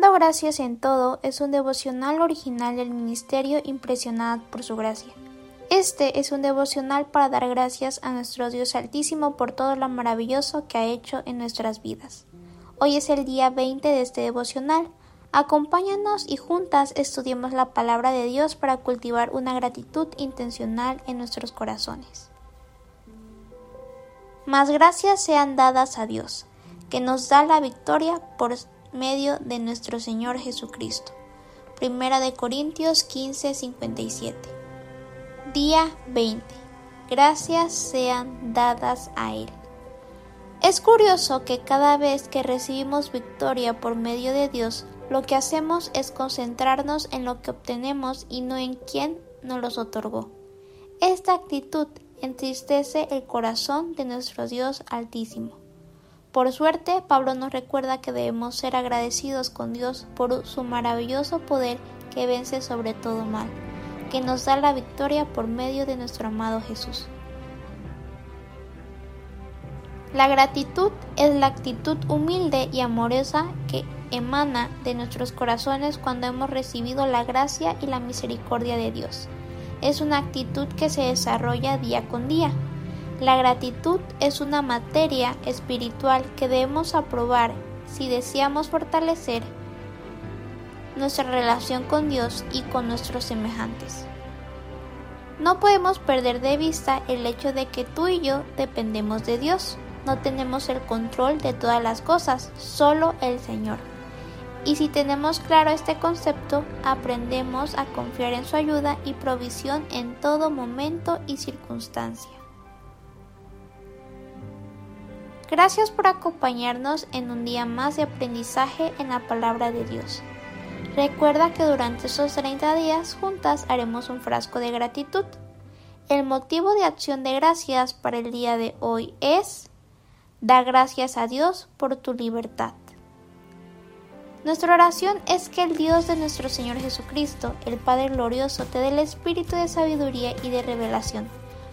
Dando gracias en todo es un devocional original del Ministerio Impresionada por su gracia. Este es un devocional para dar gracias a nuestro Dios Altísimo por todo lo maravilloso que ha hecho en nuestras vidas. Hoy es el día 20 de este devocional. Acompáñanos y juntas estudiemos la palabra de Dios para cultivar una gratitud intencional en nuestros corazones. Más gracias sean dadas a Dios, que nos da la victoria por medio de nuestro Señor Jesucristo. Primera de Corintios 15, 57. Día 20. Gracias sean dadas a Él. Es curioso que cada vez que recibimos victoria por medio de Dios, lo que hacemos es concentrarnos en lo que obtenemos y no en quién nos los otorgó. Esta actitud entristece el corazón de nuestro Dios Altísimo. Por suerte, Pablo nos recuerda que debemos ser agradecidos con Dios por su maravilloso poder que vence sobre todo mal, que nos da la victoria por medio de nuestro amado Jesús. La gratitud es la actitud humilde y amorosa que emana de nuestros corazones cuando hemos recibido la gracia y la misericordia de Dios. Es una actitud que se desarrolla día con día, la gratitud es una materia espiritual que debemos aprobar si deseamos fortalecer nuestra relación con Dios y con nuestros semejantes. No podemos perder de vista el hecho de que tú y yo dependemos de Dios. No tenemos el control de todas las cosas, solo el Señor. Y si tenemos claro este concepto, aprendemos a confiar en su ayuda y provisión en todo momento y circunstancia. Gracias por acompañarnos en un día más de aprendizaje en la palabra de Dios. Recuerda que durante esos 30 días juntas haremos un frasco de gratitud. El motivo de acción de gracias para el día de hoy es dar gracias a Dios por tu libertad. Nuestra oración es que el Dios de nuestro Señor Jesucristo, el Padre glorioso, te dé el espíritu de sabiduría y de revelación